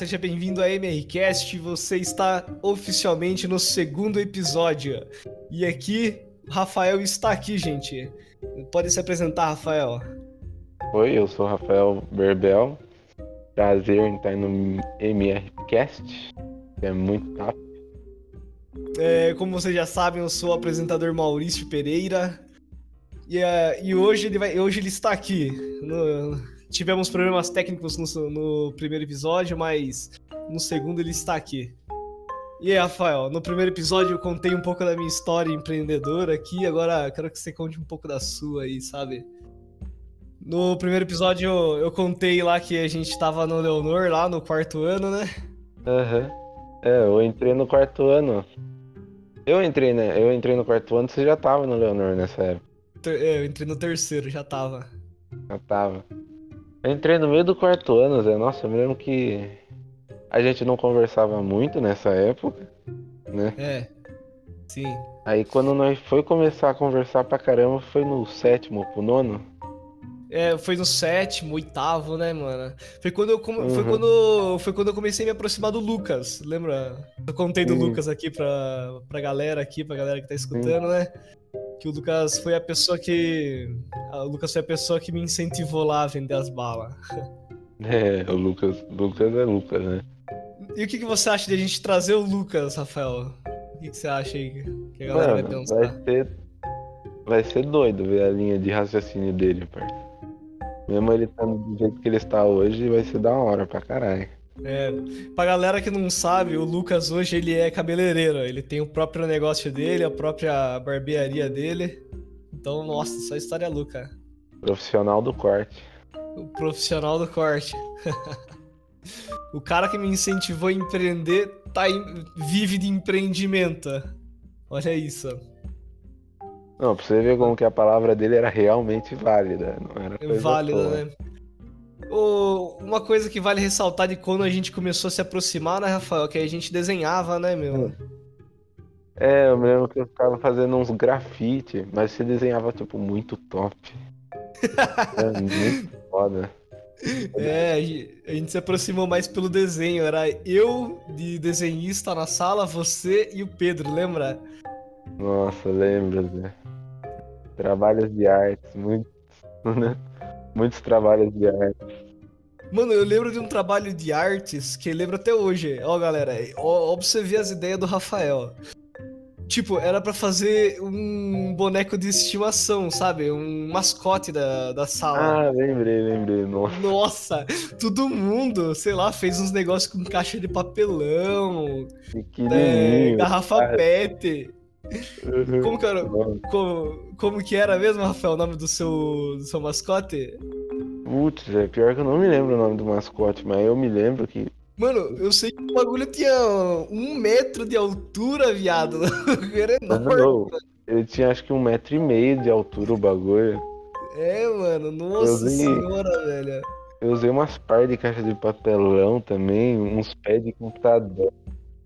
Seja bem-vindo a MRCast. Você está oficialmente no segundo episódio. E aqui, Rafael está aqui, gente. Pode se apresentar, Rafael. Oi, eu sou Rafael Berbel. Prazer em estar no MRCast. É muito top. É, como vocês já sabem, eu sou o apresentador Maurício Pereira. E, uh, e hoje, ele vai, hoje ele está aqui. No, tivemos problemas técnicos no, no, primeiro episódio, mas no segundo ele está aqui. E aí, Rafael, no primeiro episódio eu contei um pouco da minha história empreendedora aqui, agora quero que você conte um pouco da sua aí, sabe? No primeiro episódio eu, eu contei lá que a gente estava no Leonor, lá no quarto ano, né? Aham. Uhum. É, eu entrei no quarto ano. Eu entrei, né? Eu entrei no quarto ano, você já tava no Leonor nessa época. É, eu entrei no terceiro, já tava. Já tava. Eu entrei no meio do quarto ano, Zé. Nossa, eu me lembro que a gente não conversava muito nessa época, né? É. Sim. Aí quando nós foi começar a conversar pra caramba, foi no sétimo pro nono. É, foi no sétimo, oitavo, né, mano? Foi quando eu, uhum. foi quando, foi quando eu comecei a me aproximar do Lucas, lembra? Eu contei do Lucas aqui pra, pra galera aqui, pra galera que tá escutando, né? Que o Lucas foi a pessoa que. O Lucas foi a pessoa que me incentivou lá a vender as balas. É, o Lucas. Lucas é Lucas, né? E o que, que você acha de a gente trazer o Lucas, Rafael? O que, que você acha aí que a galera Mano, vai pensar? Vai ser, vai ser doido ver a linha de raciocínio dele, parceiro. Mesmo ele estando do jeito que ele está hoje, vai ser da hora pra caralho. É, pra galera que não sabe, o Lucas hoje ele é cabeleireiro. Ele tem o próprio negócio dele, a própria barbearia dele. Então, nossa, só história louca. Profissional do corte. O profissional do corte. o cara que me incentivou a empreender tá em... vive de empreendimento. Olha isso. Não, pra você ver como que a palavra dele era realmente válida. Não era coisa válida, né? O, uma coisa que vale ressaltar de quando a gente começou a se aproximar, né, Rafael? Que a gente desenhava, né, meu? É, eu me lembro que eu ficava fazendo uns grafite, mas você desenhava, tipo, muito top. é muito foda. É, a gente se aproximou mais pelo desenho. Era eu de desenhista na sala, você e o Pedro, lembra? Nossa, lembro, Zé. Trabalhos de artes, muitos, né? Muitos trabalhos de artes. Mano, eu lembro de um trabalho de artes que lembro até hoje. Ó, galera, ó, ó pra você ver as ideias do Rafael. Tipo, era para fazer um boneco de estimação, sabe? Um mascote da, da sala. Ah, lembrei, lembrei. Nossa. Nossa, todo mundo, sei lá, fez uns negócios com caixa de papelão, é, garrafa cara. pet. Uhum. Como que era? Como, como, que era mesmo, Rafael, o nome do seu, do seu mascote? Putz, é pior que eu não me lembro o nome do mascote, mas eu me lembro que. Mano, eu sei que o bagulho tinha um metro de altura, viado. Era enorme. Não, ele tinha acho que um metro e meio de altura o bagulho. É, mano, nossa usei... senhora, velho. Eu usei umas par de caixa de papelão também, uns pés de computador.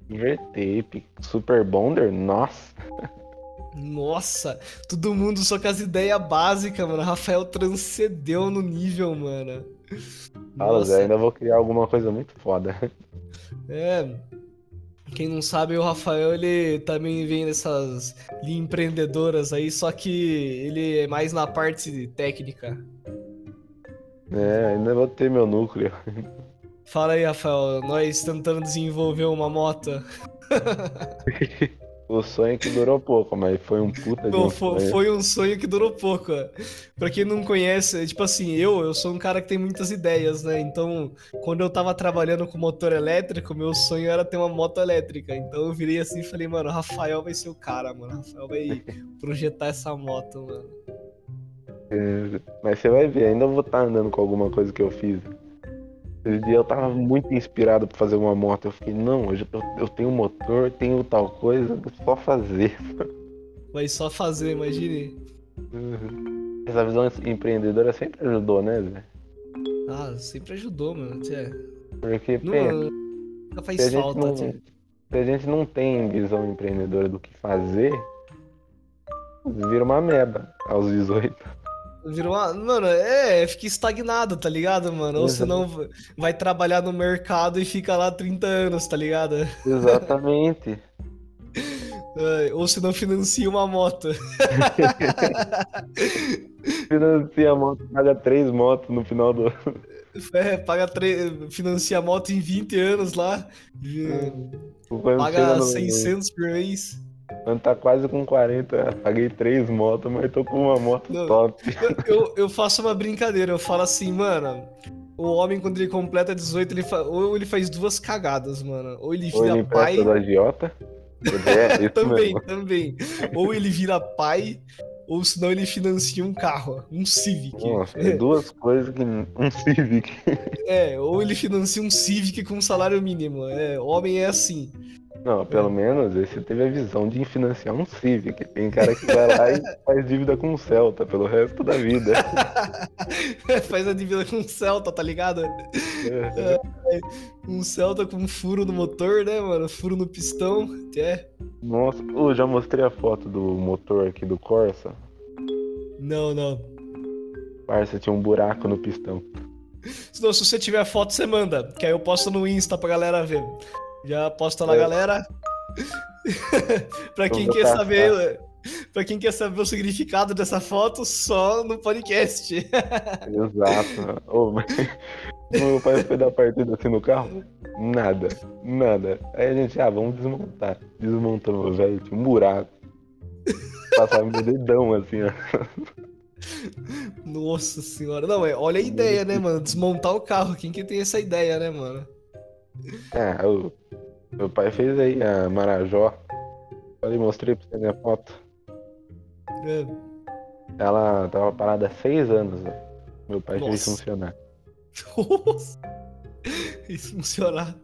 Vertape, Super Bonder, nossa. Nossa, todo mundo só com as ideias básicas, mano. Rafael transcendeu no nível, mano. Fala, Zé, ainda vou criar alguma coisa muito foda. É. Quem não sabe, o Rafael, ele também vem dessas empreendedoras aí, só que ele é mais na parte técnica. É, ainda vou ter meu núcleo. Fala aí, Rafael, nós tentando desenvolver uma moto. o sonho que durou pouco, mas foi um puta de um foi, sonho. foi um sonho que durou pouco. Pra quem não conhece, tipo assim, eu, eu sou um cara que tem muitas ideias, né? Então, quando eu tava trabalhando com motor elétrico, meu sonho era ter uma moto elétrica. Então eu virei assim e falei, mano, Rafael vai ser o cara, mano. Rafael vai projetar essa moto, mano. É, mas você vai ver, ainda vou estar tá andando com alguma coisa que eu fiz. Esse dia eu tava muito inspirado pra fazer uma moto. Eu fiquei, não, eu, eu tenho motor, tenho tal coisa, só fazer. Vai só fazer, imagine. Uhum. Essa visão empreendedora sempre ajudou, né, Zé? Ah, sempre ajudou, mano. É... Porque, não, pensa, nunca faz falta, não, Se a gente não tem visão empreendedora do que fazer, vira uma merda aos 18. Virou uma. Mano, é, fica estagnado, tá ligado, mano? Ou senão vai trabalhar no mercado e fica lá 30 anos, tá ligado? Exatamente. Ou se não financia uma moto. financia a moto, paga três motos no final do. É, paga tre... financia a moto em 20 anos lá. paga 600 por mês. Quando tá quase com 40, paguei três motos, mas tô com uma moto Não, top. Eu, eu faço uma brincadeira, eu falo assim, mano. O homem, quando ele completa 18, ele fa... ou ele faz duas cagadas, mano. Ou ele vira ou ele pai. Do agiota. É, também, mesmo. também. Ou ele vira pai, ou senão ele financia um carro, um Civic. Nossa, é duas coisas que. Um Civic. É, ou ele financia um Civic com salário mínimo. É, homem é assim. Não, pelo é. menos esse teve a visão de financiar um Civic. Tem cara que vai lá e faz dívida com o Celta pelo resto da vida. faz a dívida com o Celta, tá ligado? É. É, um Celta com um furo no motor, né, mano? Furo no pistão. É. Nossa, eu já mostrei a foto do motor aqui do Corsa. Não, não. Parça, tinha um buraco no pistão. Se, não, se você tiver a foto, você manda. Que aí eu posto no Insta pra galera ver. Já posta lá, é. galera. pra quem quer saber. Pra quem quer saber o significado dessa foto, só no podcast. Exato. Oh, mas... Meu pai foi dar partida assim no carro? Nada, nada. Aí a gente, ah, vamos desmontar. Desmontamos, velho, tinha um buraco. Passava meu dedão assim, ó. Nossa senhora. Não, é, olha a ideia, né, mano? Desmontar o carro. Quem que tem essa ideia, né, mano? É, o meu pai fez aí a Marajó. Falei, mostrei pra você minha foto. É. Ela tava parada há seis anos. Né? Meu pai Nossa. fez funcionar. Nossa! Fez funcionar.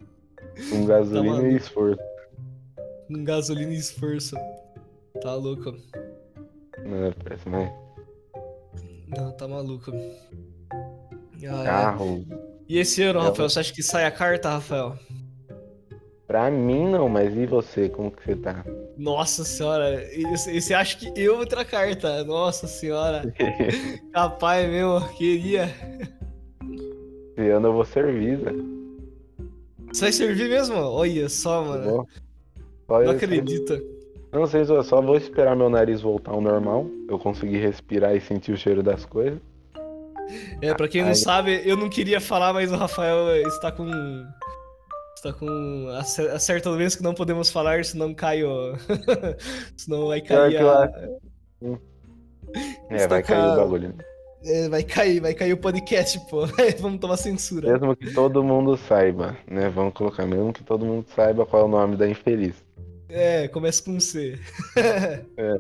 Com gasolina tá e esforço. Com gasolina e esforço. Tá louco. Não, parece mais. Não, tá maluco. Ah, é. Carro. É. E esse ano, é, Rafael, você acha que sai a carta, Rafael? Pra mim não, mas e você? Como que você tá? Nossa senhora, você acha que eu vou ter a carta? Nossa senhora. Capaz mesmo, queria. Esse ano eu vou servir, Zé. Você vai servir mesmo? Olha só, mano. Só não acredita. Não sei se eu só vou esperar meu nariz voltar ao normal. Eu conseguir respirar e sentir o cheiro das coisas. É, pra quem não sabe, eu não queria falar, mas o Rafael está com. Está com. Acerta vez que não podemos falar, senão cai o. senão vai cair a. É, vai cair o bagulho. É, vai cair, vai cair o podcast, pô. Vamos tomar censura. Mesmo que todo mundo saiba, né? Vamos colocar, mesmo que todo mundo saiba qual é o nome da infeliz. É, começa com C. é.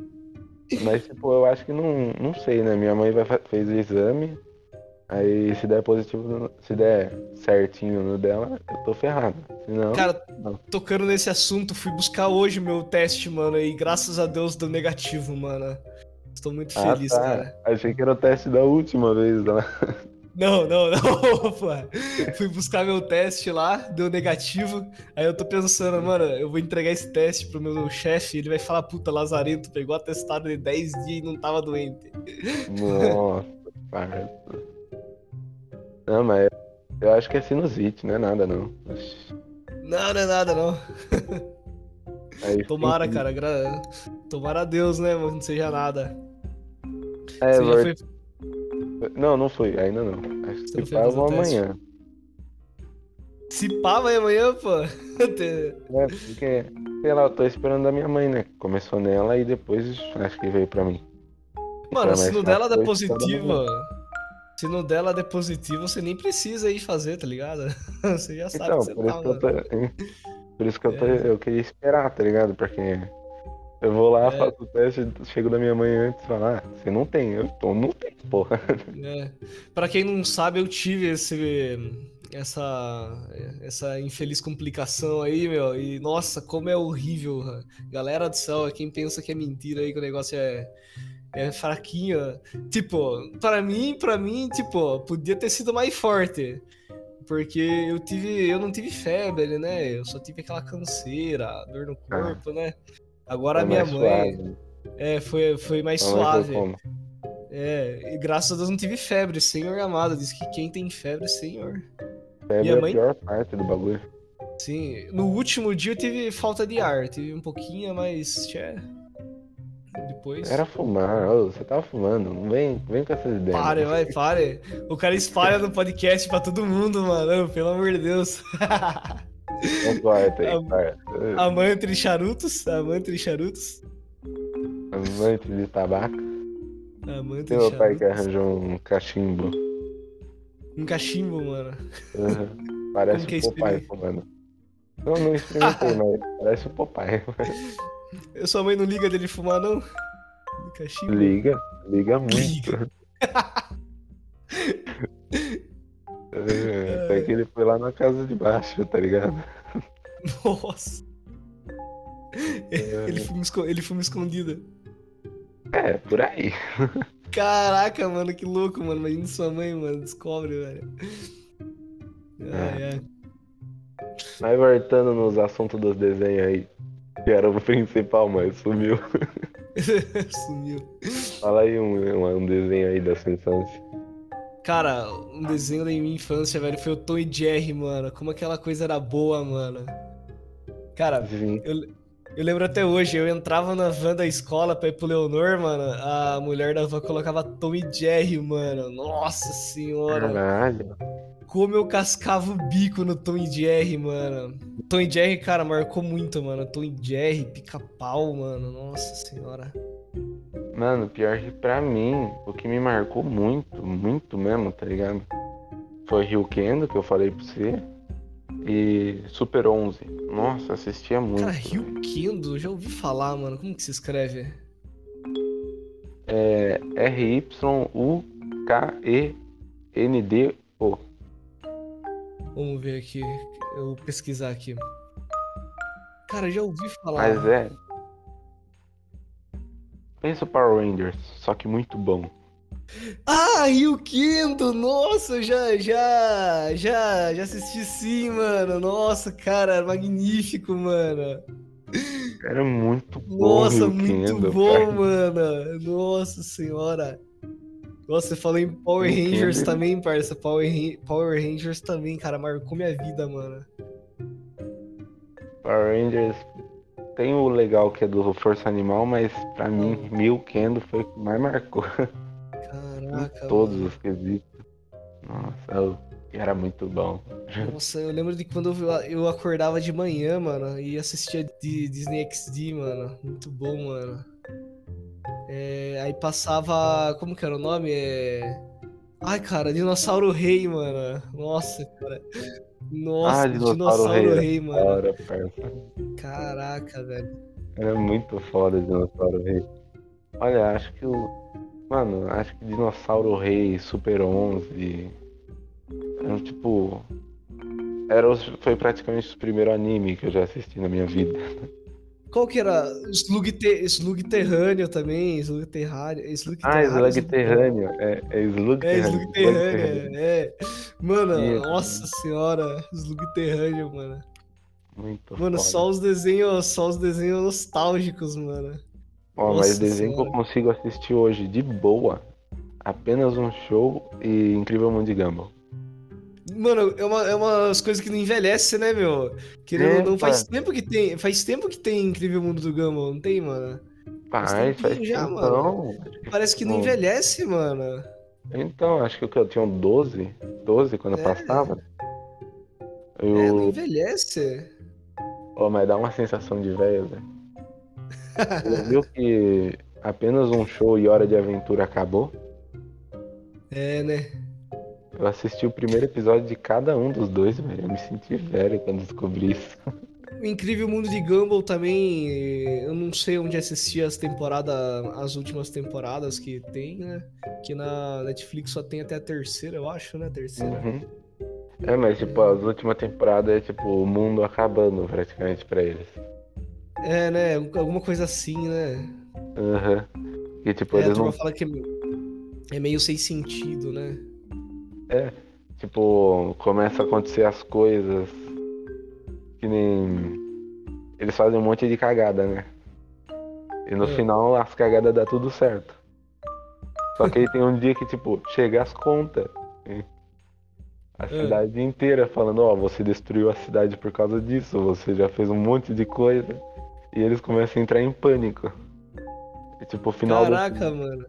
Mas, tipo, eu acho que não, não sei, né? Minha mãe vai, fez o exame, Aí se der positivo, se der certinho no dela, eu tô ferrado. Senão, Cara, não. tocando nesse assunto, fui buscar hoje meu teste, mano, e graças a Deus deu negativo, mano. Estou muito ah, feliz, tá. cara. Achei que era o teste da última vez lá. Não, não, não, pô. Fui buscar meu teste lá, deu negativo. Aí eu tô pensando, mano, eu vou entregar esse teste pro meu chefe, ele vai falar, puta, Lazarento, pegou atestado de 10 dias e não tava doente. Nossa, parça. Não, mas eu acho que é sinusite, não é nada não. Não, não é nada não. É Tomara, sim. cara. Gra... Tomara a Deus, né? Mas não seja nada. É, Você Lord... foi... Não, não foi, ainda não. Acho que se pá eu vou amanhã. Se pá, vai amanhã, pô. é, porque, sei lá, eu tô esperando da minha mãe, né? Começou nela e depois acho que veio pra mim. Mano, se no dela dá positivo, se dela der positivo, você nem precisa ir fazer, tá ligado? Você já sabe então, que você por tá, isso que eu tô, Por isso que eu, tô, é. eu queria esperar, tá ligado? Porque eu vou lá, é. faço o teste, chego da minha mãe antes e falo, ah, você não tem, eu tô, não tem, porra. É. Pra quem não sabe, eu tive esse, essa, essa infeliz complicação aí, meu, e nossa, como é horrível. Galera do céu, quem pensa que é mentira aí, que o negócio é é fraquinho. Tipo, para mim, para mim, tipo, podia ter sido mais forte. Porque eu tive, eu não tive febre, né? Eu só tive aquela canseira, dor no ah. corpo, ah, né? Agora a minha mãe suave. é foi foi mais suave. É, e graças a Deus não tive febre, Senhor amado. Diz que quem tem febre, Senhor. Febre Minha é mãe- a pior parte do bagulho. Sim, no último dia eu tive falta de ar, tive um pouquinho, mas tchê. Depois. Era fumar, ô, você tava fumando, não vem, vem com essas ideias. Pare, vai, pare. O cara espalha no podcast pra todo mundo, mano. Pelo amor de Deus. Corta aí, A-. Amante de charutos, amante de charutos. Amante de tabaco. Amante Tem de meu pai que charutos. arranjou um cachimbo. Um cachimbo, mano. Uhum. Parece que é o Popeye fumando. Eu não experimentei, mas parece o Popeye. Eu, sua mãe não liga dele fumar, não? Cachimbo? Liga, liga muito. Liga. É, Até que ele foi lá na casa de baixo, tá ligado? Nossa. Ele fuma, ele fuma escondida. É, por aí. Caraca, mano, que louco, mano. Imagina sua mãe, mano, descobre, velho. Ai, ai. Mas voltando nos assuntos dos desenhos aí, que era o principal, mas sumiu. Sumiu. Fala aí um, um, desenho aí da sua infância. Cara, um desenho da minha infância, velho, foi o Tom e Jerry, mano. Como aquela coisa era boa, mano. Cara, Sim. eu, eu lembro até hoje, eu entrava na van da escola pra ir pro Leonor, mano. A mulher da van colocava Tom e Jerry, mano. Nossa senhora. Caralho. Como eu cascava o bico no Tom e Jerry, mano. Tom e Jerry, cara, marcou muito, mano. Tom e Jerry, pica-pau, mano. Nossa senhora. Mano, pior que pra mim, o que me marcou muito, muito mesmo, tá ligado? Foi Rio Kendo, que eu falei pra você. E Super 11. Nossa, assistia muito. Cara, Rio Kendo, já ouvi falar, mano. Como que se escreve? É R-Y-U-K-E-N-D-O. Vamos ver aqui. Eu vou pesquisar aqui. Cara, já ouvi falar. Mas é. Pensa o Power Rangers, só que muito bom. Ah, Rio Quinto! Nossa, já, já, já, já assisti sim, mano. Nossa, cara, magnífico, mano. Era muito bom. Nossa, muito Kendo, bom, cara. mano. Nossa senhora. Nossa, você falou em Power Rangers também, parça. Power, Power Rangers também, cara, marcou minha vida, mano. Power Rangers tem o legal que é do Força Animal, mas pra mim, Mil Kendo foi o que mais marcou. Caraca, todos mano. os quesitos. Nossa, eu- era muito bom. Nossa, eu lembro de quando eu, eu acordava de manhã, mano, e assistia de Disney XD, mano. Muito bom, mano. É, aí passava. Como que era o nome? É... Ai, cara, Dinossauro Rei, mano. Nossa, cara. Nossa, Ah, Dinossauro Rei, era Rei, Da mano. hora. Caraca, velho. Era muito foda Dinossauro Rei. Olha, acho que o. Mano, acho que Dinossauro Rei, Super 11. Eram tipo. Era foi praticamente o primeiro anime que eu já assisti na minha vida. Qual que era? Slug, te... Slug Terrâneo também. Slug Terrâneo. Slug Ah, Terrâneo, Slug Terrâneo. É, é Slug É, Terrâneo. Slug Terrâneo, é. Mano, Isso. nossa senhora, Slug Terrâneo, mano. Muito Mano, foda. só os desenhos, só os desenhos nostálgicos, mano. Ó, mas Nossa desenho que eu consigo assistir hoje de boa. Apenas um show e Incrível Mundo de Gumball. Mano, é, uma, é umas coisas que não envelhece, né, meu? Querendo ou não, Epa. faz tempo que tem. Faz tempo que tem Incrível Mundo do Gumball, não tem, mano? Faz, já, tempão. Parece que não Bom. envelhece, mano. Então, acho que eu tinha 12, 12 quando É. passava. É, não Eu... envelhece. Ó, mas dá uma sensação de velho, velho. Você viu que apenas um show e Hora de Aventura acabou? É, né? Eu assisti o primeiro episódio de cada um dos dois, velho. Eu me senti velho quando descobri isso. O Incrível Mundo de Gumball também, eu não sei onde assistir as temporadas, as últimas temporadas que tem, né? Que na Netflix só tem até a terceira, eu acho, né? Terceira. Uhum. É, mas tipo, as últimas temporadas é tipo o mundo acabando praticamente pra eles. É, né? Alguma coisa assim, né? Aham. E tipo, É, a eles turma não. fala que é meio sem sentido, né? Tipo, começa a acontecer as coisas que nem. Eles fazem um monte de cagada, né? E no É. final as cagadas dá tudo certo. Só que aí tem um dia que, tipo, chega as contas. A cidade inteira falando, ó, você destruiu a cidade por causa disso, você já fez um monte de coisa. E eles começam a entrar em pânico. E, tipo, o final do, Caraca, mano.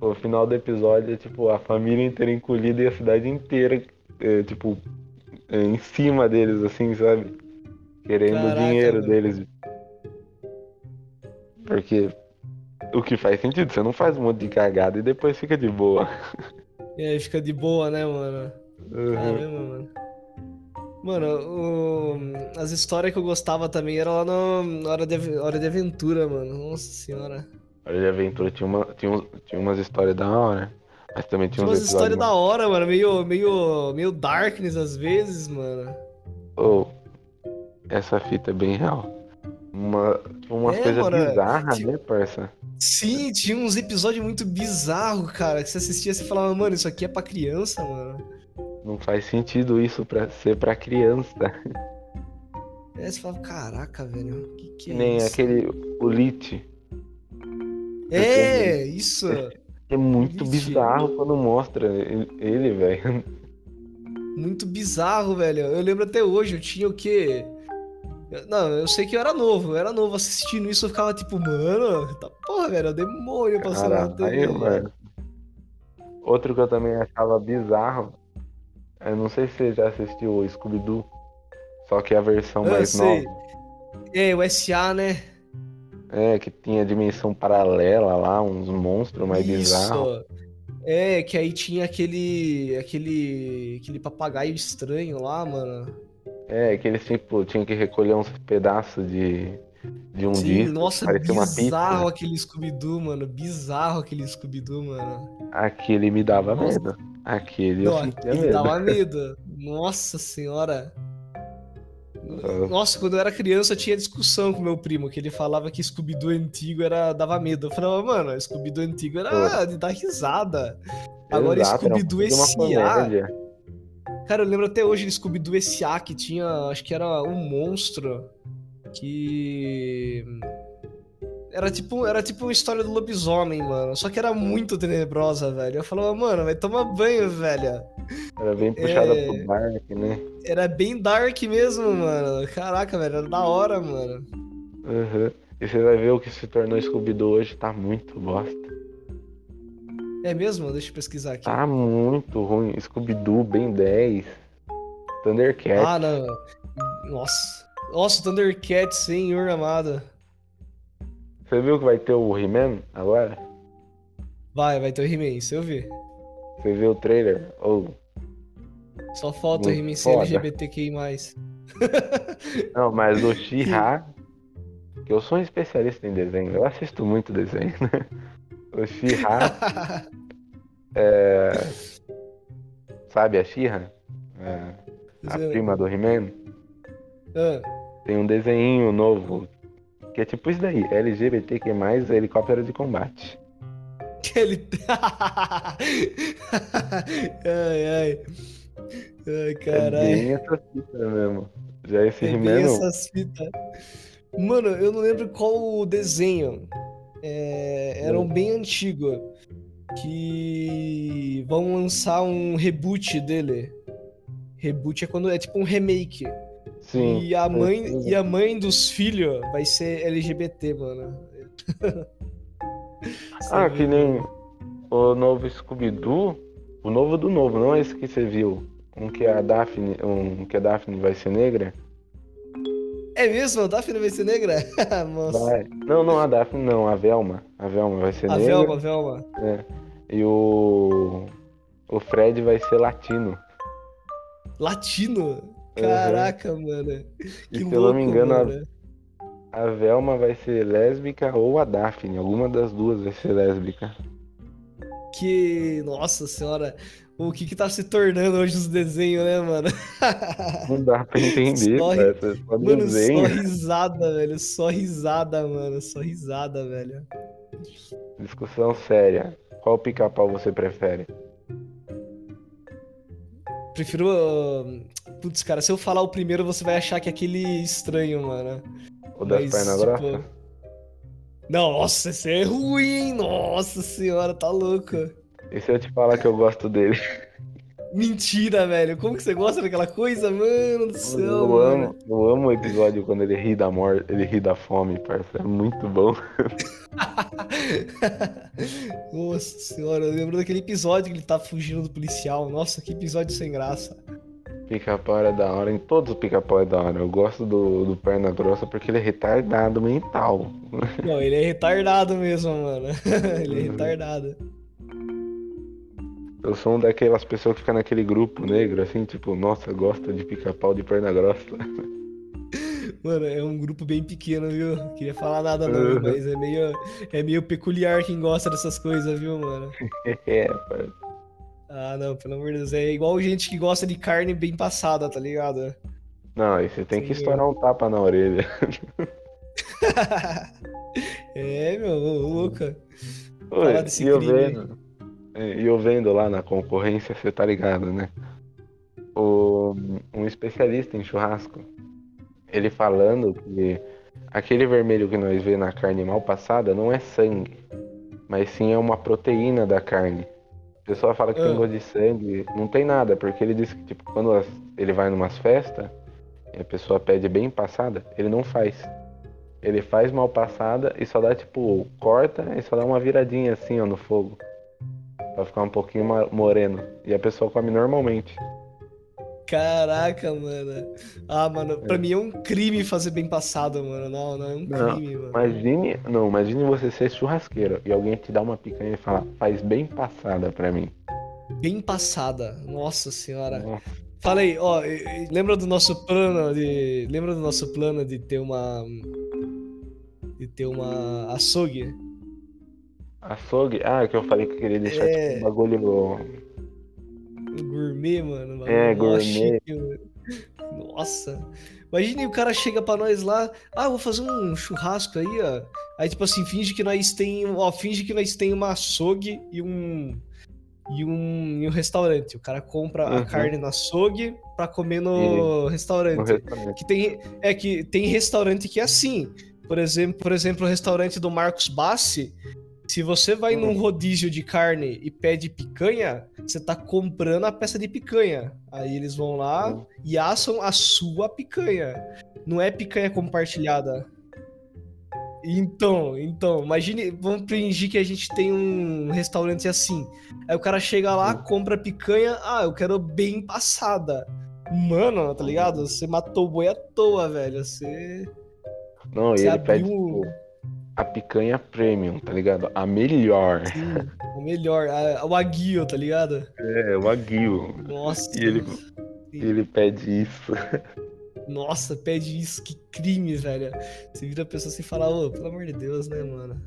O final do episódio é, tipo, a família inteira encolhida e a cidade inteira, é, tipo, é, em cima deles, assim, sabe? Querendo o Caraca, dinheiro mano. deles. Porque o que faz sentido, você não faz um monte de cagada e depois fica de boa. E aí fica de boa, né, mano? Uhum. Caramba, mano. Mano, o- as histórias que eu gostava também era lá no na Hora de, Hora de Aventura, mano. Nossa senhora. Hora de Aventura tinha, uma, tinha, uns- tinha umas histórias da hora, mas também tinha Tinha umas histórias da hora, mano. Meio, meio, meio darkness às vezes, mano. Oh, essa fita é bem real. Uma, tipo, umas É, coisas mano, bizarras, tipo- né, parça? Sim, tinha uns episódios muito bizarros, cara. Que você assistia e falava, mano, isso aqui é pra criança, mano. Não faz sentido isso pra ser pra criança. Aí você falava, caraca, velho, que que é nem isso? aquele o Lit. É, isso. É muito bizarro quando mostra ele, velho. Muito bizarro, velho. Eu lembro até hoje, eu tinha o quê? Eu- Não, eu sei que eu era novo, eu era novo assistindo isso, eu ficava tipo, mano, tá porra, velho, é demônio passando na TV. Outro que eu também achava bizarro. Eu não sei se você já assistiu o Scooby-Doo. Só que a versão Ah, mais sei. nova. É, o SA, né? É, que tinha dimensão paralela lá, uns monstros mais bizarros. Isso. É, que aí tinha aquele. aquele. aquele papagaio estranho lá, mano. É, que eles tipo, tinham que recolher uns pedaços de, de um Sim, disco. nossa, bizarro aquele Scooby-Doo, mano. Bizarro aquele Scooby-Doo, mano. Aquele me dava Nossa. medo. Aquele eu Não, sentia ele medo. dava medo. Nossa senhora. Ah. Nossa, quando eu era criança eu tinha discussão com meu primo, que ele falava que Scooby-Doo antigo era dava medo. Eu falava, mano, Scooby-Doo antigo era de dar risada. Agora Scooby-Doo S.A. Cara, eu lembro até hoje de Scooby-Doo S.A. que tinha, acho que era um monstro que era tipo, era tipo uma história do lobisomem, mano. Só que era muito tenebrosa, velho. Eu falava, mano, vai tomar banho, velho. Era bem puxada É. pro Dark, né? Era bem dark mesmo, mano. Caraca, velho, era da hora, mano. Uhum. E você vai ver o que se tornou Scooby-Doo hoje, tá muito bosta. É mesmo? Deixa eu pesquisar aqui. Tá muito ruim. Scooby-Doo, Ben 10. Thundercat. Ah, não. Nossa. Nossa, Thundercat, senhor amado. Você viu que vai ter o He-Man agora? Vai, vai ter o He-Man, se eu ver. Você viu o trailer? Ou. Só falta o He-Man ser. LGBTQI+. Não, mas o She-Ra. Que eu sou um especialista em desenho. Eu assisto muito desenho, né? O She-Ra. é... Sabe a She-Ra? É, a prima do He-Man? Ah, Tem um desenho novo. Que é tipo isso daí. LGBTQ+, helicóptero de combate. que ele... ai, ai. Ai, É caralho. bem essa fita mesmo. Já esse É bem essas fitas. Mano, eu não lembro qual o desenho. É, era um bem antigo. Que vão lançar um reboot dele. Reboot é quando é tipo um remake. Sim. E a mãe, certeza. e a mãe dos filhos vai ser LGBT, mano. Ah, que nem o novo Scooby-Doo. O novo do novo, não é esse que você viu. Um que a Daphne, um que a Daphne vai ser negra. É mesmo? A Daphne vai ser negra? Nossa. Vai. Não, não a Daphne, não, a Velma. A Velma vai ser A negra. Velma, Velma. E o o Fred vai ser latino. Latino? Caraca, mano. E Que se eu não me louco, engano, a- mano. a Velma vai ser lésbica ou a Daphne. Alguma das duas vai ser lésbica. Que. Nossa senhora. O que que tá se tornando hoje os desenhos, né, mano? Não dá pra entender, Só cara. Só Mano, desenho. só risada, velho. Só risada, mano. Só risada, velho. Discussão séria. Qual pica-pau você prefere? Prefiro. Putz, cara, se eu falar o primeiro, você vai achar que é aquele estranho, mano. O das Mas, pernas tipo, grossas? Nossa, esse é ruim, nossa senhora, tá louco. E se eu te falar que eu gosto dele? Mentira, velho. Como que você gosta daquela coisa, mano do céu, eu, mano. amo, eu amo o episódio quando ele ri da morte, ele ri da fome, parça. É muito bom. Nossa senhora, eu lembro daquele episódio que ele tá fugindo do policial. Nossa, que episódio sem graça. Pica-pau é da hora, em todos os pica-pau é da hora. Eu gosto do, do Perna Grossa porque ele é retardado mental. Não, ele é retardado mesmo, mano. ele é retardado. Eu sou um daquelas pessoas que fica naquele grupo negro, assim, tipo, nossa, gosta de pica-pau de perna grossa. Mano, é um grupo bem pequeno, viu? Queria falar nada não, Uhum. mas é meio, é meio peculiar quem gosta dessas coisas, viu, mano? é, parça. Ah, não, pelo amor de Deus. É igual gente que gosta de carne bem passada, tá ligado? Não, aí você tem que Sim, estourar um tapa na orelha. é, meu, louca. Oi, Falar desse crime vendo, é, e eu vendo lá na concorrência, você tá ligado, né? O, um especialista em churrasco, ele falando que aquele vermelho que nós vê na carne mal passada não é sangue, mas sim é uma proteína da carne. A pessoa fala que Ah. tem gosto de sangue, não tem nada, porque ele disse que tipo, quando ele vai numas festas e a pessoa pede bem passada, ele não faz. Ele faz mal passada e só dá tipo, corta e só dá uma viradinha assim, ó, no fogo. Pra ficar um pouquinho moreno. E a pessoa come normalmente. Caraca, mano. Ah, mano, pra É. mim é um crime fazer bem passado, mano. Não, não, é um Não, crime, mano. Imagine, não, imagine você ser churrasqueiro e alguém te dá uma picanha e fala, faz bem passada pra mim. Bem passada. Nossa senhora. Nossa, Falei, ó, lembra do nosso plano de. Lembra do nosso plano de ter uma. De ter uma açougue? Açougue, ah, que eu falei que eu queria deixar É. tipo, um bagulho. Um gourmet, mano. É, bagulho mó gourmet. chique, mano. Nossa. Imagine o cara chega pra nós lá, ah, vou fazer um churrasco aí, ó. Aí, tipo assim, finge que nós tem, ó, finge que nós tem uma açougue e um e um, e um restaurante. O cara compra a Uhum. carne no açougue pra comer no restaurante. no restaurante. Que tem, é que tem restaurante que é assim. Por exemplo, por exemplo, o restaurante do Marcos Bassi. Se você vai Hum. num rodízio de carne e pede picanha, você tá comprando a peça de picanha. Aí eles vão lá Hum. e assam a sua picanha. Não é picanha compartilhada. Então, então, imagine, vamos fingir que a gente tem um restaurante assim. Aí o cara chega lá, Hum. compra picanha, ah, eu quero bem passada. Mano, tá ligado? Você matou o boi à toa, velho. Você. Não, e Você ele pede abriu- tipo, a picanha premium, tá ligado? A melhor. Sim, o melhor. a- o aguio, tá ligado? É, o aguil. Nossa. E ele, ele pede isso. Nossa, pede isso, que crime, velho. Você vira a pessoa assim e fala, ô, pelo amor de Deus, né, mano?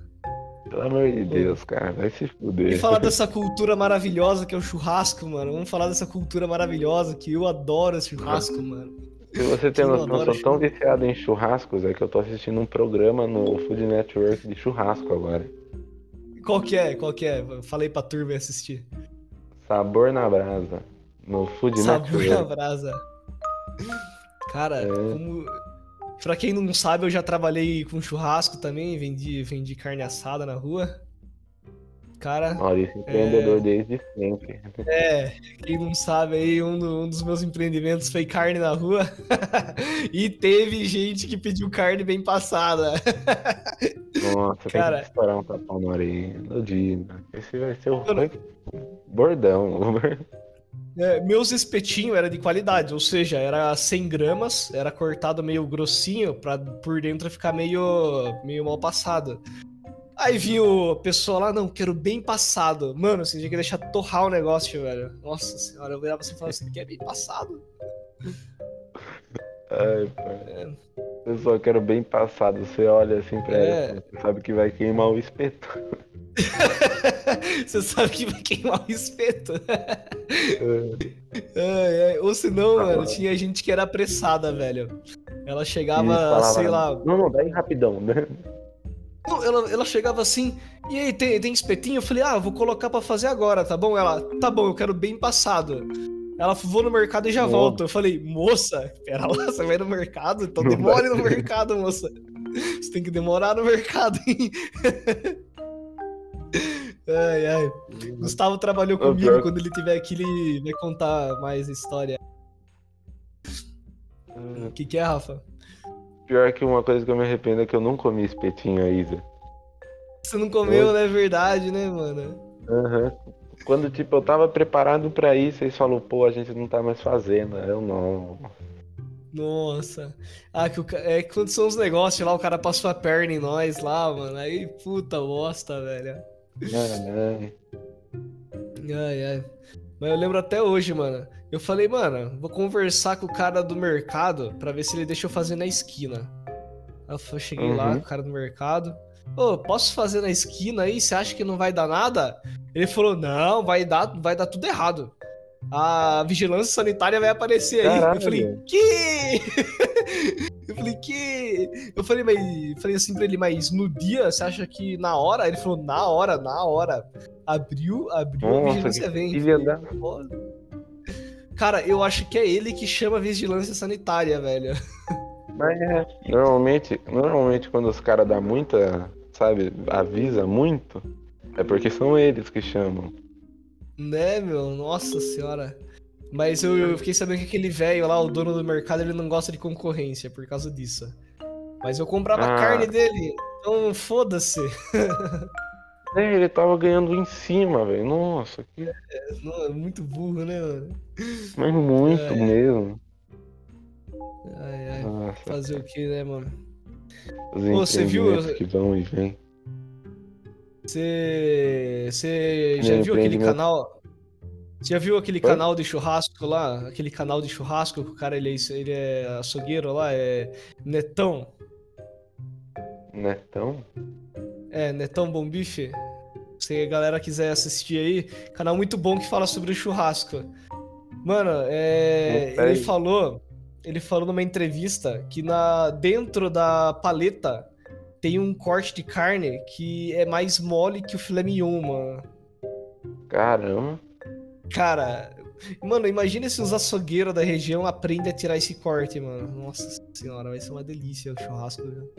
Pelo amor de Deus, cara, vai se fuder. E falar dessa cultura maravilhosa que é o churrasco, mano. Vamos falar dessa cultura maravilhosa que eu adoro esse churrasco, mano. Se você tem noção, eu sou tão viciado em churrascos, é que eu tô assistindo um programa no Food Network de churrasco agora. Qual que é? Qual que é? Falei pra turma assistir. Sabor na brasa. No Food Sabor na Network. brasa. Cara, É. como. Pra quem não sabe, eu já trabalhei com churrasco também, vendi, vendi carne assada na rua. Cara, Maurício, empreendedor desde sempre. é, quem não sabe aí, um, do- um dos meus empreendimentos foi carne na rua. e teve gente que pediu carne bem passada. Nossa, Cara. tem que estourar um tapão na orelha. No dia. Esse vai ser o bordão. É, meus espetinhos era de qualidade, ou seja, era 100 gramas, era cortado meio grossinho pra por dentro ficar meio, meio mal passado. Aí vinha o pessoal lá, não, quero bem passado. Mano, você tinha que deixar torrar o negócio, velho. Nossa senhora, eu virava assim e falava assim, quer bem passado? Ai, pai. Eu só quero bem passado. Você olha assim pra É. ela, você sabe que vai queimar o espeto. você sabe que vai queimar o espeto. É. Ai. Ou senão, Ah, mano, mano. tinha gente que era apressada, velho. Ela chegava, sei lá, Não, não, daí rapidão, né? Ela, ela chegava assim, e aí, tem, tem espetinho? Eu falei, ah, vou colocar pra fazer agora, tá bom? Ela, tá bom, eu quero bem passado. Ela, vou no mercado e já Nossa. volto. Eu falei, moça, pera lá, você vai no mercado? Então Não demore vai. no mercado, moça. Você tem que demorar no mercado, hein? Ai, ai. Gustavo trabalhou comigo. pior- Quando ele tiver aqui, ele vai contar mais história. O que, que é, Rafa? Pior que uma coisa que eu me arrependo é que eu não comi espetinho Isa. Você não comeu, né? É verdade, né, mano? Aham. Quando, tipo, eu tava preparado pra ir, vocês falaram, pô, a gente não tá mais fazendo. Eu não. Nossa. Ah, que o, é que quando são os negócios lá, o cara passou a perna em nós lá, mano. Aí, puta bosta, velho. Ai, Ai, ai. Mas eu lembro até hoje, mano. Eu falei, mano, vou conversar com o cara do mercado pra ver se ele deixa eu fazer na esquina. Aí eu cheguei lá, Uhum. o cara do mercado. Ô, posso fazer na esquina aí? Você acha que não vai dar nada? Ele falou, não, vai dar, vai dar tudo errado. A vigilância sanitária vai aparecer aí. Caralho. Eu falei, que? eu falei, que? Eu falei, mas falei assim pra ele, mas no dia, você acha que na hora? Ele falou, na hora, na hora. Abriu, abriu, a Nossa, vigilância que vem. Cara, eu acho que é ele que chama a vigilância sanitária, velho. Mas é. Normalmente, normalmente quando os caras dão muita, sabe, avisa muito, é porque são eles que chamam. Né, meu? Nossa senhora. Mas eu, eu fiquei sabendo que aquele velho lá, o dono do mercado, ele não gosta de concorrência por causa disso. Mas eu comprava Ah. carne dele, então foda-se. É, ele tava ganhando em cima, velho. Nossa, que. É muito burro, né, mano? Mas muito É. mesmo. Ai, ai. Nossa, Fazer o que, né, mano? Pô, você viu- que vão e vêm. Você. Você já viu aquele canal. Você já viu aquele canal de churrasco lá? Aquele canal de churrasco que o cara ele é, ele é açougueiro lá, é Netão. Netão? É, Netão Bom Bife. Se a galera quiser assistir aí, canal muito bom que fala sobre o churrasco. Mano, é, ele falou, ele falou numa entrevista que na dentro da paleta tem um corte de carne que é mais mole que o filé mignon, mano. Caramba. Cara, mano, imagina se os açougueiros da região aprendem a tirar esse corte, mano. Nossa senhora, vai ser uma delícia o churrasco. viu?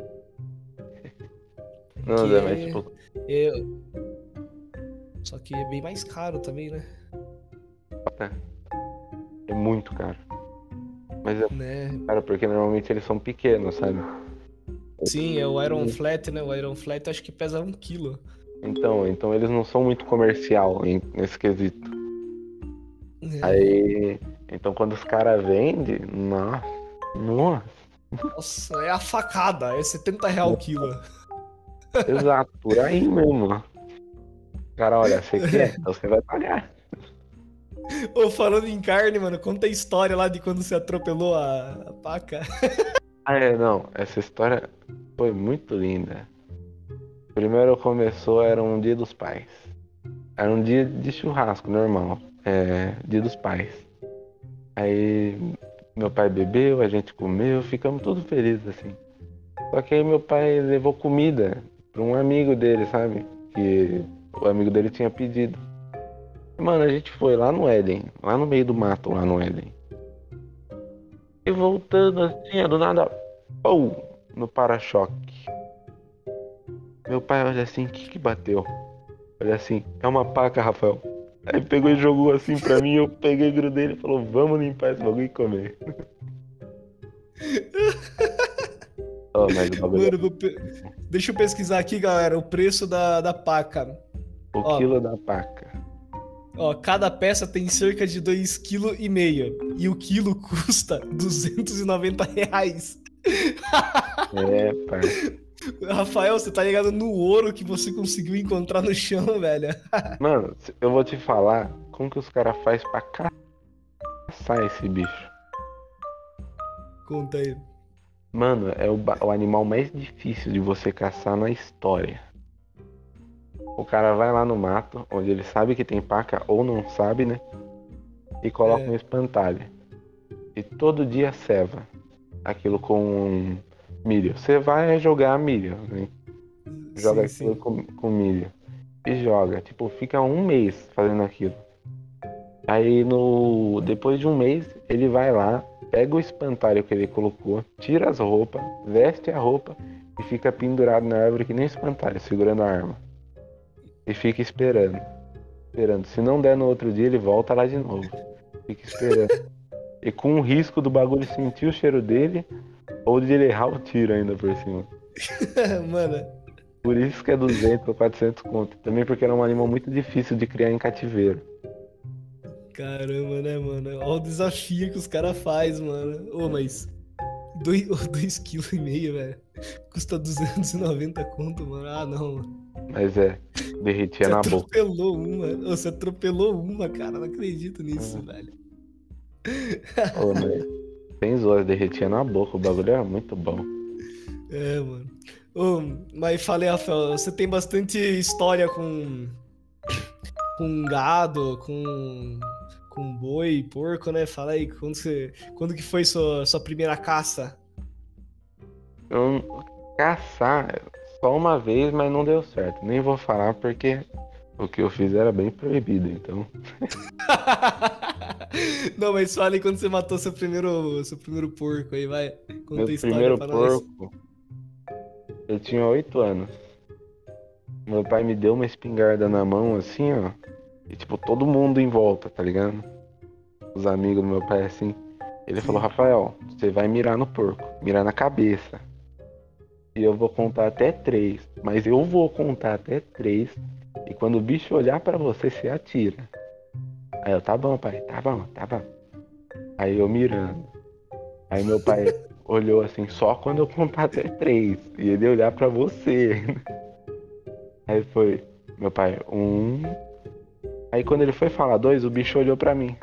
Não, Que- Zé, mas tipo, É... Só que é bem mais caro também, né? é muito caro. Mas é né? caro porque normalmente eles são pequenos, sabe? Sim, é o Iron Flat, né? O Iron Flat acho que pesa um quilo. Então, então eles não são muito comercial nesse quesito. É. Aí, então quando os caras vendem, nossa, nossa, Nossa, é a facada, é 70 real o quilo. exato, por aí mesmo. Cara, olha, você quer? Então você vai pagar. Ô, falando em carne, mano, conta a história lá de quando você atropelou a, a paca. Ah, é, não, essa história foi muito linda. Primeiro começou, era um dia dos pais. Era um dia de churrasco normal, é, dia dos pais. Aí meu pai bebeu, a gente comeu, ficamos todos felizes assim. Só que aí meu pai levou comida para um amigo dele, sabe? Que o amigo dele tinha pedido. Mano, a gente foi lá no Éden, lá no meio do mato, lá no Éden. E voltando assim, do nada, pum, no para-choque. Meu pai olha assim, o que que bateu? Olha assim, é uma paca, Rafael. Aí pegou e jogou assim pra mim, eu peguei grudei ele e falou, vamos limpar esse bagulho e comer. oh, Mano, vou pe- deixa eu pesquisar aqui, galera, o preço da, da paca. o ó. quilo da paca. Ó, cada peça tem cerca de 2,5 kg e o quilo custa 290 reais. É, pai. Rafael, você tá ligado no ouro que você conseguiu encontrar no chão, velho? Mano, eu vou te falar como que os caras fazem pra caçar esse bicho. Conta aí. Mano, é o, o animal mais difícil de você caçar na história. O cara vai lá no mato, onde ele sabe que tem paca ou não sabe, né? E coloca É. um espantalho. E todo dia ceva aquilo com milho. Você vai jogar milho, né? Joga Sim, aquilo sim. Com, com milho. E joga. Tipo, fica um mês fazendo aquilo. Aí no. Depois de um mês, ele vai lá, pega o espantalho que ele colocou, tira as roupas, veste a roupa e fica pendurado na árvore que nem espantalho, segurando a arma. E fica esperando. Esperando. Se não der no outro dia, ele volta lá de novo. Fica esperando. e com o risco do bagulho sentir o cheiro dele ou de ele errar o tiro ainda por cima. Mano, Por isso que é 200 ou 400 conto. Também porque era um animal muito difícil de criar em cativeiro. caramba, né, mano? Olha o desafio que os caras fazem, mano. Ô, mas. 2,5 kg, velho. Custa 290 conto, mano. Ah, não, mano. Mas é, derretia Você na boca. atropelou uma. Você atropelou uma, cara. Não acredito nisso, É. velho. Ô, mas Sem zoas, derretia na boca. O bagulho era muito bom. É, mano. Ô, mas falei, Rafael, você tem bastante história com. com gado, com. com boi, porco, né? Fala aí, quando, você, quando que foi sua, sua primeira caça? Eu caçar só uma vez, mas não deu certo. Nem vou falar porque o que eu fiz era bem proibido, então. Não, mas fala aí quando você matou seu primeiro, seu primeiro porco aí, vai. Conta Meu a história primeiro pra nós. porco. Eu tinha oito anos. Meu pai me deu uma espingarda na mão, assim, ó. E tipo, todo mundo em volta, tá ligado? Os amigos do meu pai, assim. Ele falou, Rafael, você vai mirar no porco, mirar na cabeça. E eu vou contar até três. Mas eu vou contar até três. E quando o bicho olhar pra você, você atira. Aí eu, tá bom, pai, tá bom, tá bom. Aí eu mirando. Aí meu pai olhou assim, só quando eu contar até três. E ele olhar pra você. Aí foi, meu pai, um. Aí quando ele foi falar dois, o bicho olhou pra mim.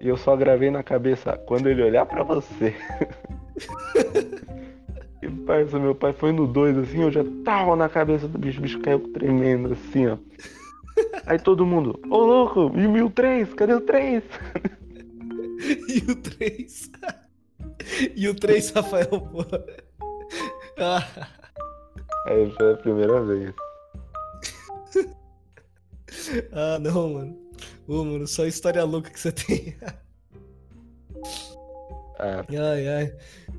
E eu só gravei na cabeça, quando ele olhar pra você. e parça, meu pai foi no dois assim, eu já tava na cabeça do bicho, o bicho caiu tremendo assim, ó. Aí todo mundo, ô louco, e o mil três? Cadê o três? E o 3. e o 3, Rafael, pô. Ah, Aí foi a primeira vez. ah, não, mano. Ô, mano, só história louca que você tem. Ah, Ai, ai.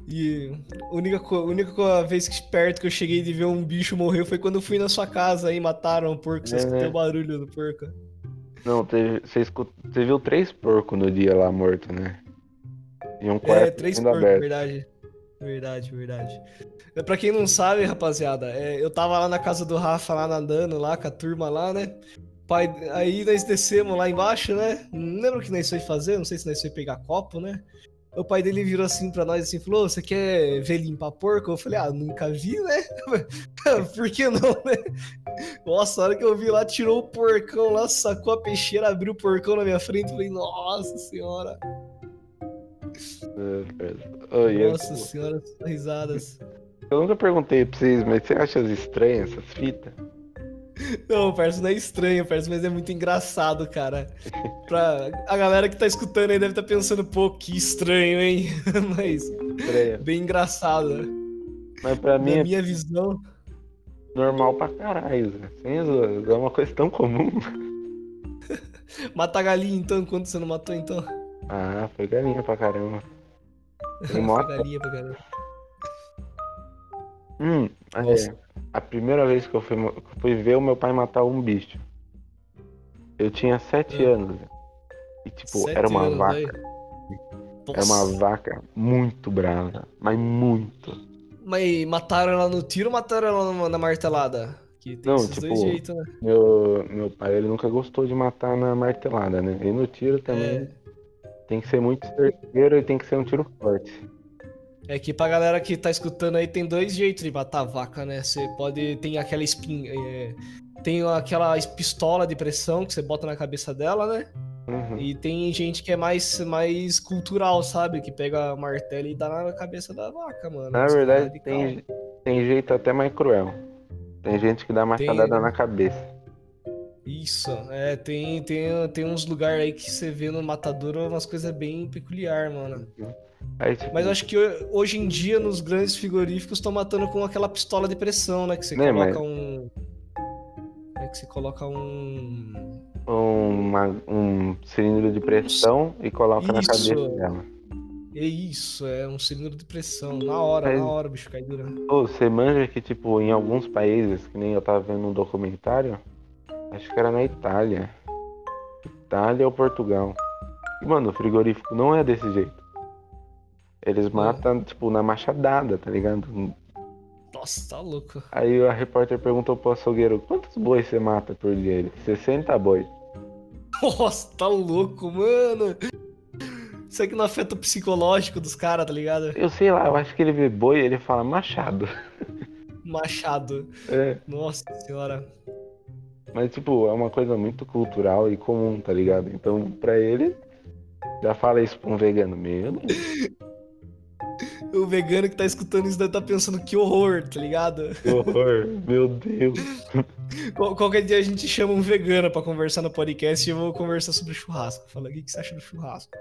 E a única, a única vez que perto que eu cheguei de ver um bicho morrer foi quando eu fui na sua casa aí, mataram o porco, você É, escutou né? o barulho do porco. não, teve, você, escu- você viu três porcos no dia lá morto, né? E um quarto É, três porcos, aberto. verdade. Verdade, verdade. É, Pra quem não sabe, rapaziada, é, eu tava lá na casa do Rafa, lá nadando, lá com a turma lá, né? Pai, aí nós descemos lá embaixo, né? Não lembro o que nós foi fazer, não sei se nós foi pegar copo, né? O pai dele virou assim pra nós assim, falou, você quer ver limpar porco? Eu falei, ah, nunca vi, né? Por que não, né? Nossa, a hora que eu vi lá, tirou o porcão lá, sacou a peixeira, abriu o porcão na minha frente, falei, nossa senhora. Oi, eu, Nossa senhora, risadas. eu nunca perguntei pra vocês, mas você acha estranhas essas fitas? Não, parça, não é estranho, parça, mas é muito engraçado, cara. Pra... A galera que tá escutando aí deve estar pensando, pô, que estranho, hein? mas Estranha. bem engraçado. Mas pra mim Na é minha visão. normal pra caralho, Zé. Sem zoas. É uma coisa tão comum. Mata a galinha então, quando você não matou então? Ah, foi galinha pra caramba. A galinha pra caramba. Hum, é, a primeira vez que eu fui, que eu fui ver o meu pai matar um bicho. Eu tinha sete Ah. anos. E tipo, Sete era uma anos, vaca. aí. Era uma vaca muito brava. Mas muito. Mas mataram ela no tiro ou mataram ela na- martelada? Que tem Não, esses tipo, dois jeitos, né? Meu, meu pai, ele nunca gostou de matar na martelada, né? E no tiro também É, tem que ser muito certeiro e tem que ser um tiro forte. É que pra galera que tá escutando aí, tem dois jeitos de matar a vaca, né? Você pode. Tem aquela espinha. é, tem aquela pistola de pressão que você bota na cabeça dela, né? Uhum. E tem gente que é mais, mais cultural, sabe? Que pega martelo e dá na cabeça da vaca, mano. Na caras verdade, de tem, tem jeito até mais cruel. Tem gente que dá machadada na cabeça. Isso, é, tem, tem, tem uns lugares aí que você vê no matadouro umas coisas bem peculiar, mano. Tipo, Mas acho que ho- hoje em dia, nos grandes frigoríficos, estão matando com aquela pistola de pressão, né? Que você Né, coloca mas- um. É que você coloca um. uma- um cilindro de pressão e coloca na Isso. cabeça dela. É isso, é um cilindro de pressão. Na hora, Mas- na hora, bicho cai dura. Ô, você manja que, tipo, em alguns países, que nem eu tava vendo um documentário, acho que era na Itália. Itália ou Portugal. E, mano, o frigorífico não é desse jeito. Eles matam, tipo, na machadada, tá ligado? Nossa, tá louco. Aí a repórter perguntou pro açougueiro, quantos bois você mata por dia? Ele, 60 bois. Nossa, tá louco, mano. Isso aqui não afeta o psicológico dos caras, tá ligado? Eu sei lá, eu acho que ele vê boi e ele fala machado. Machado. É, Nossa senhora. mas tipo, é uma coisa muito cultural e comum, tá ligado? Então, pra ele, já fala isso pra um vegano mesmo. O vegano que tá escutando isso deve tá pensando que horror, tá ligado? Que horror, meu Deus. Qual- Qualquer dia a gente chama um vegano pra conversar no podcast e eu vou conversar sobre churrasco. Fala, o que, que você acha do churrasco?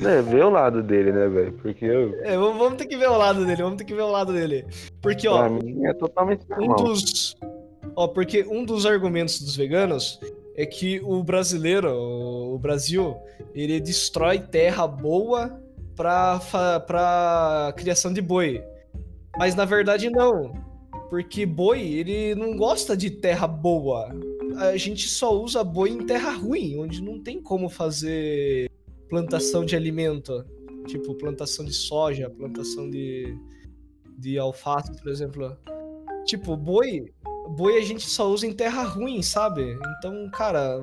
É, vê o lado dele, né, velho? Porque eu, É, vamos ter que ver o lado dele, vamos ter que ver o lado dele. Porque, ó, pra mim é totalmente um normal. dos. Ó, porque um dos argumentos dos veganos é que o brasileiro, o Brasil, ele destrói terra boa pra criação de boi. Mas na verdade não. Porque boi, ele não gosta de terra boa. A gente só usa boi em terra ruim, onde não tem como fazer plantação de alimento. Tipo, plantação de soja, plantação de, de alface, por exemplo. Tipo, boi, boi a gente só usa em terra ruim, sabe? Então, cara,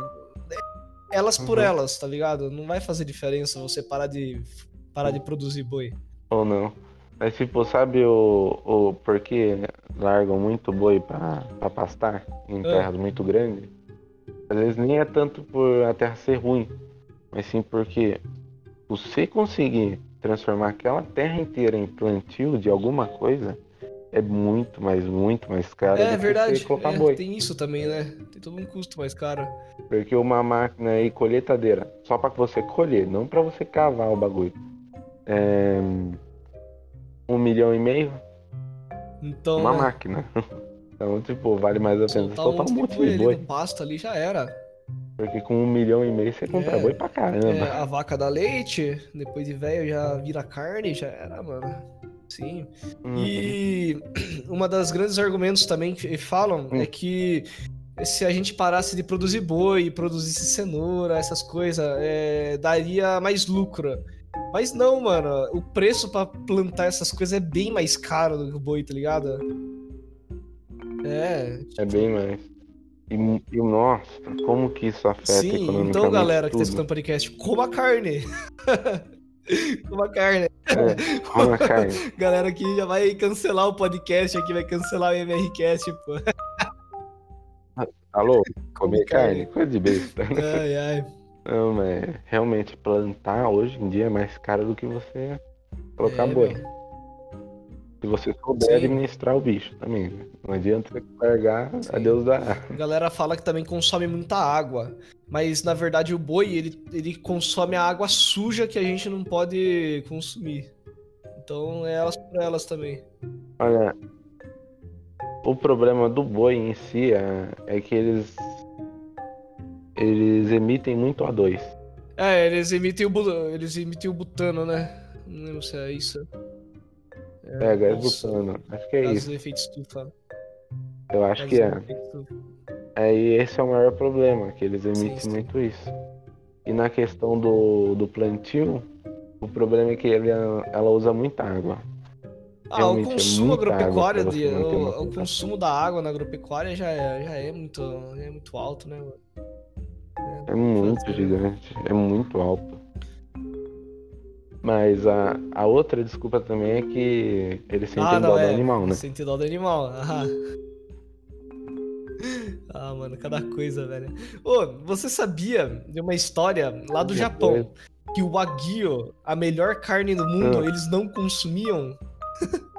é- elas por Uhum. elas, tá ligado? Não vai fazer diferença você parar de parar de produzir boi. Ou não. Mas tipo, sabe o, o porquê largam muito boi pra, pra pastar em Ah. terras muito grandes? Às vezes nem é tanto por a terra ser ruim, mas sim porque você conseguir transformar aquela terra inteira em plantio de alguma coisa é muito, mas muito mais caro É do que verdade, é, boi. tem isso também, né? Tem todo um custo mais caro. Porque uma máquina aí colheitadeira, só pra você colher, não pra você cavar o bagulho. É um milhão e meio Então, uma né, máquina. Então, tipo, vale mais a pena soltar soltar um um monte de boi ali boi. no pasto ali já era. Porque com um milhão e meio você compra É, boi pra caramba. É, a vaca dá leite, depois de velho já vira carne, já era, mano. Sim. Uhum. E uma das grandes argumentos também que falam Hum. é que se a gente parasse de produzir boi, produzisse cenoura, essas coisas, é, daria mais lucro. Mas não, mano. O preço pra plantar essas coisas é bem mais caro do que o boi, tá ligado? É. É bem mais. E, e nossa, como que isso afeta Sim, então galera que tá tudo? escutando o podcast, coma carne. coma carne. É, coma carne. Galera aqui já vai cancelar o podcast aqui, vai cancelar o MRCast, pô. Alô? Come Comer carne? Coisa de besta. Ai, ai. Não, mas realmente plantar hoje em dia é mais caro do que você colocar É, boi. meu. Se você souber Sim. administrar o bicho também. né? Não adianta você largar Sim. a Deus da A galera fala que também consome muita água. Mas na verdade o boi, ele, ele consome a água suja que a gente não pode consumir. Então é elas por elas também. Olha, o problema do boi em si é, é que eles eles emitem muito O2. É, eles emitem o, eles emitem o butano, né? Não lembro se é isso. É, gás nossa, butano. Acho que é isso. efeito estufa. Eu acho que é. Aí esse é o maior problema, que eles emitem sim. muito isso. E na questão do, do plantio, o problema é que ele, ela usa muita água. Ah, o Realmente, é consumo água agropecuário, de, o, o consumo da água na agropecuária já é, já é, muito, já é muito alto, né? mano? É muito gigante, é muito alto. Mas a, a outra desculpa também é que eles sentem Ah, dó não, do é. animal, né? Sente dó do animal. Ah. ah, mano, cada coisa, velho. Ô, você sabia de uma história lá do Uma Japão coisa. que o Wagyu, a melhor carne do mundo, Ah. eles não consumiam?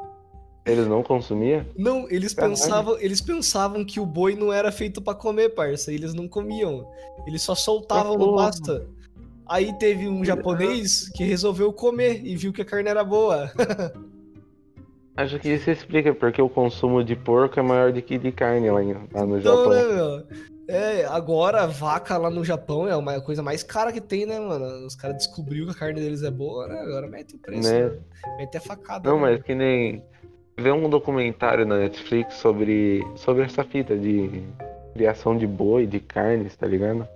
Eles não consumiam? Não, eles Caralho. pensavam, eles pensavam que o boi não era feito pra comer, parça. Eles não comiam. Eles só soltavam no porra. pasta. Aí teve um japonês que resolveu comer e viu que a carne era boa. Acho que isso explica porque o consumo de porco é maior do que de carne lá, no Então, Japão. né, meu? É, agora vaca lá no Japão é uma coisa mais cara que tem, né, mano? Os caras descobriram que a carne deles é boa, né? Agora mete o preço. Né? Né? Mete a facada. Não, né? mas que nem. Vê um documentário na Netflix sobre, sobre essa fita de criação de boi, de carnes, tá ligado?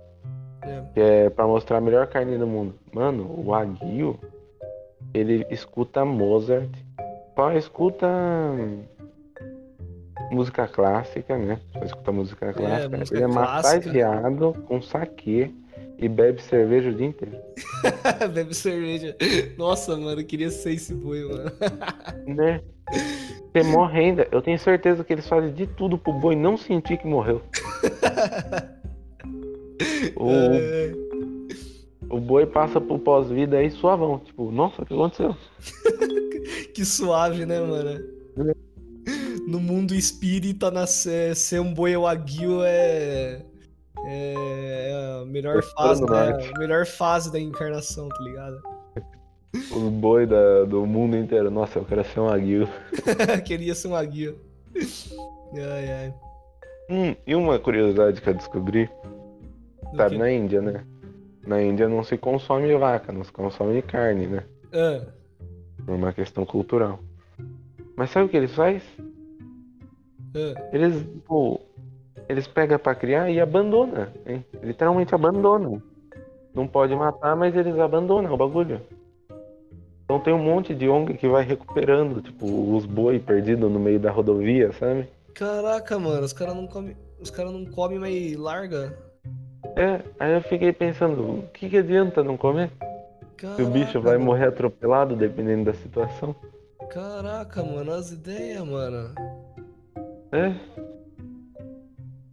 É. Que é pra mostrar a melhor carne do mundo. Mano, o Aguio, ele escuta Mozart, só escuta música clássica, né? Só escuta música clássica. música ele é massageado com saquê e bebe cerveja o dia inteiro. Bebe cerveja. Nossa, mano, eu queria ser esse boi, mano. Né? Você morre ainda. Eu tenho certeza que eles fazem de tudo pro boi não sentir que morreu. O, É, o boi passa pro pós-vida aí suavão. Tipo, nossa, o que aconteceu? que suave, né, mano? No mundo espírita, ser um boi wagyu é, é a melhor É fase, né? A melhor fase da encarnação, tá ligado? O boi da- do mundo inteiro. Nossa, eu quero ser um aguil. Queria ser um wagyu. Ai, ai. Hum, e uma curiosidade que eu descobri, Do sabe, que- na Índia, né? Na Índia não se consome vaca, não se consome carne, né? Ah, Por uma questão cultural. Mas sabe o que eles fazem? ah. Eles, tipo, eles pegam pra criar e abandonam, hein? Literalmente abandonam. Não pode matar, mas eles abandonam o bagulho. Então tem um monte de ONG que vai recuperando, tipo, os boi perdidos no meio da rodovia, sabe? Caraca, mano, os caras não comem. Os caras não comem, mas larga. É, aí eu fiquei pensando, o que, que adianta não comer? Se o bicho Caraca, vai mano. morrer atropelado dependendo da situação. Caraca, mano, as ideias, mano. É.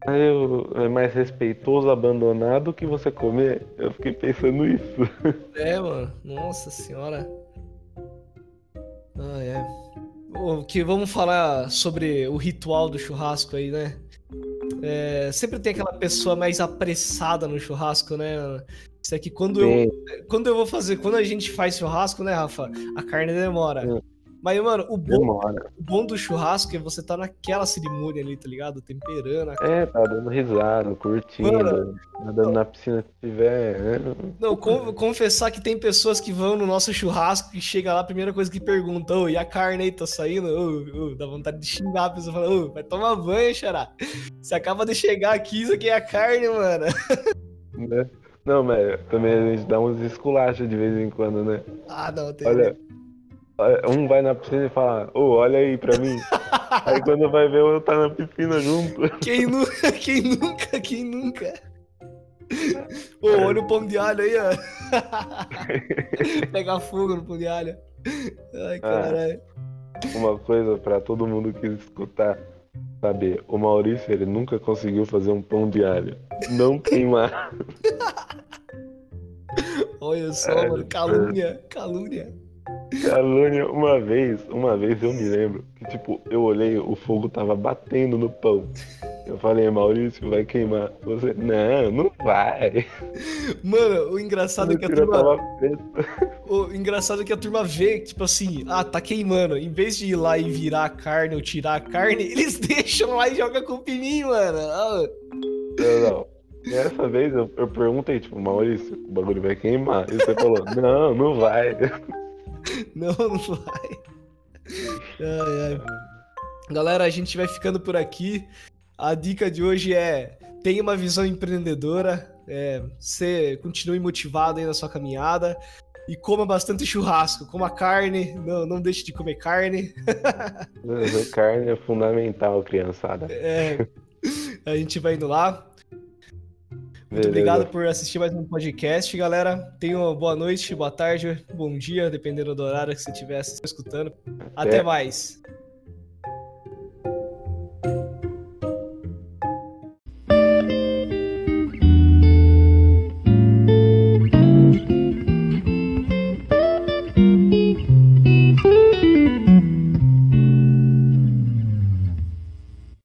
Aí eu, é mais respeitoso abandonar do que você comer. Eu fiquei pensando isso. É, mano. Nossa senhora. Ah, é. O que vamos falar sobre o ritual do churrasco aí, né? É, sempre tem aquela pessoa mais apressada no churrasco, né? Isso aqui, quando eu, quando eu vou fazer, quando a gente faz churrasco, né, Rafa? A carne demora. Mas, mano, o bom, demora. o bom do churrasco é você tá naquela cerimônia ali, tá ligado? Temperando. a- É, tá dando risada, curtindo, Mano. nadando na piscina se tiver. né? Não, con- confessar que tem pessoas que vão no nosso churrasco e chega lá, a primeira coisa que perguntam, ô, e a carne aí tá saindo? Ô, ô, dá vontade de xingar a pessoa, fala, ô, vai tomar banho, xará. Você acaba de chegar aqui, isso aqui é a carne, mano. Né? Não, mas também a gente dá uns esculachos de vez em quando, né? Ah, não, tem. Olha, um vai na piscina e fala, ô, olha aí pra mim. Aí quando vai ver, o outro tá na piscina junto. Quem nunca, quem nunca, quem nunca? Ô, olha o pão de alho aí, ó. Pegar fogo no pão de alho. Ai, caralho. Uma coisa pra todo mundo que escutar saber, o Maurício ele nunca conseguiu fazer um pão de alho. Não queimar. Olha só, É, mano, calúnia, calúnia. Calúnia, uma vez, uma vez eu me lembro que, tipo, eu olhei, o fogo tava batendo no pão. Eu falei, Maurício, vai queimar. Você, não, não vai. Mano, o engraçado é que a turma. O engraçado é que a turma vê, tipo assim, ah, tá queimando. Em vez de ir lá e virar a carne ou tirar a carne, eles deixam lá e jogam culpa em mim, mano. Ah, Não, não. Dessa vez eu, eu perguntei, tipo, Maurício, o bagulho vai queimar. E você falou, não, não vai. não, não vai. Ai, ai. Galera, a gente vai ficando por aqui. A dica de hoje é: tenha uma visão empreendedora, é, você continue motivado aí na sua caminhada e coma bastante churrasco, coma carne, não, não deixe de comer carne. Carne é fundamental, criançada. É, a gente vai indo lá. Muito Beleza. obrigado por assistir mais um podcast, galera. Tenham uma boa noite, boa tarde, bom dia, dependendo do horário que você estiver escutando. Até Até. mais.